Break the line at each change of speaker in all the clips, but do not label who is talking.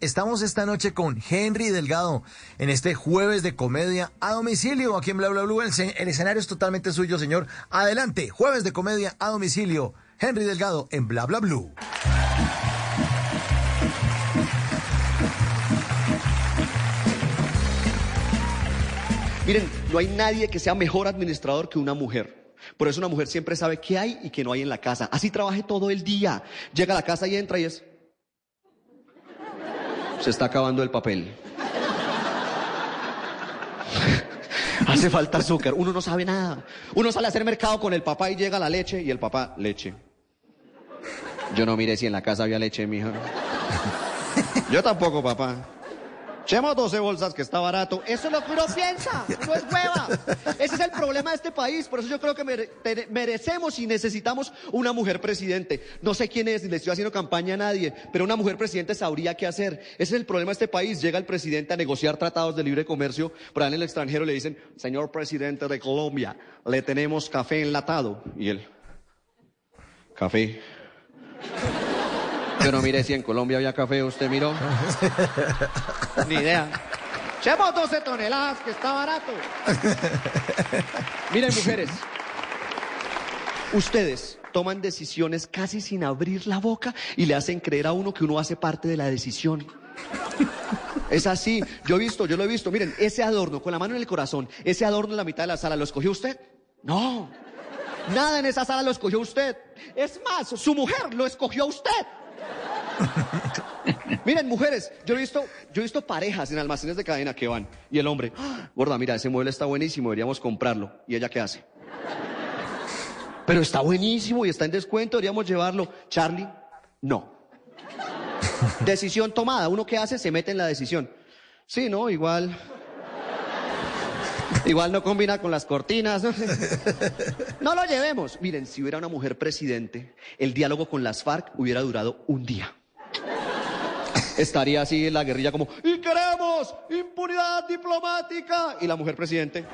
Estamos esta noche con Henry Delgado en este jueves de comedia a domicilio aquí en Bla Bla Blue. El, escenario es totalmente suyo, señor. Adelante, jueves de comedia a domicilio. Henry Delgado en Bla Bla Blue.
Miren, no hay nadie que sea mejor administrador que una mujer. Por eso una mujer siempre sabe qué hay y qué no hay en la casa. Así trabaje todo el día. Llega a la casa y entra y es se está acabando el papel. Hace falta azúcar. Uno no sabe nada. Uno sale a hacer mercado con el papá y llega la leche y el papá, leche. Yo no miré si en la casa había leche, mijo. Yo tampoco, papá. Echemos 12 bolsas que está barato. Eso es lo que uno piensa. No es hueva. Ese es el problema de este país. Por eso yo creo que merecemos y necesitamos una mujer presidente. No sé quién es, ni le estoy haciendo campaña a nadie, pero una mujer presidente sabría qué hacer. Ese es el problema de este país. Llega el presidente a negociar tratados de libre comercio, pero en el extranjero le dicen, señor presidente de Colombia, le tenemos café enlatado. Y él, café. Yo no mire si en Colombia había café, ¿usted miró? Ni idea. Llevo 12 toneladas, que está barato. Miren, mujeres. Ustedes toman decisiones casi sin abrir la boca y le hacen creer a uno que uno hace parte de la decisión. Es así. Yo he visto, yo lo he visto. Miren, ese adorno con la mano en el corazón, ese adorno en la mitad de la sala, ¿lo escogió usted? No. Nada en esa sala lo escogió usted. Es más, su mujer lo escogió usted. Miren, mujeres, yo he visto, yo he visto parejas en almacenes de cadena que van y el hombre, ¡Ah! gorda, mira, ese mueble está buenísimo, deberíamos comprarlo. ¿Y ella qué hace? Pero está buenísimo y está en descuento, deberíamos llevarlo. Charlie, no. Decisión tomada, uno que hace se mete en la decisión. Sí, no, igual. Igual no combina con las cortinas. No lo llevemos. Miren, si hubiera una mujer presidente, el diálogo con las FARC hubiera durado un día. Estaría así en la guerrilla como, y queremos impunidad diplomática. Y la mujer presidente.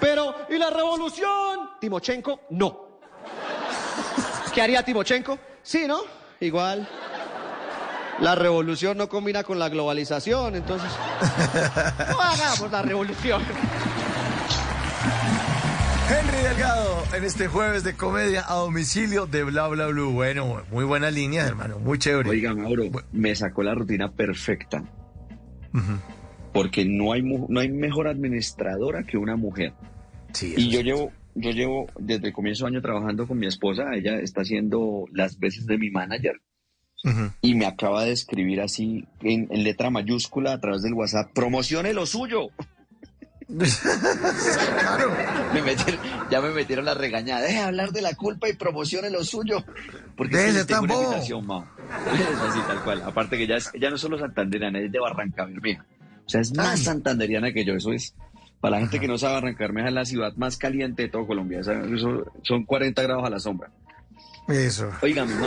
Pero, ¿y la revolución? Timochenko, no. ¿Qué haría Timochenko? Sí, ¿no? Igual. La revolución no combina con la globalización, entonces no hagamos la revolución.
Henry Delgado, en este jueves de comedia a domicilio de Bla Bla Blue. Bueno, muy buena línea, hermano, muy chévere.
Oiga, Mauro, me sacó la rutina perfecta. Porque no hay, no hay mejor administradora que una mujer. Sí, y yo llevo, yo llevo desde el comienzo de año trabajando con mi esposa. Ella está haciendo las veces de mi manager y me acaba de escribir así en, letra mayúscula a través del WhatsApp, promocione lo suyo. ya me metieron la regañada. Deje de hablar de la culpa y promocione lo suyo. Porque es una invitación, ma. así, tal cual. Aparte que es, ella no es solo santanderiana, es de Barranca Bermeja. O sea, es más santanderiana que yo. Eso es, para la gente que no sabe, Barranca Bermeja es la ciudad más caliente de todo Colombia. son 40 grados a la sombra.
Eso.
Oigan, no.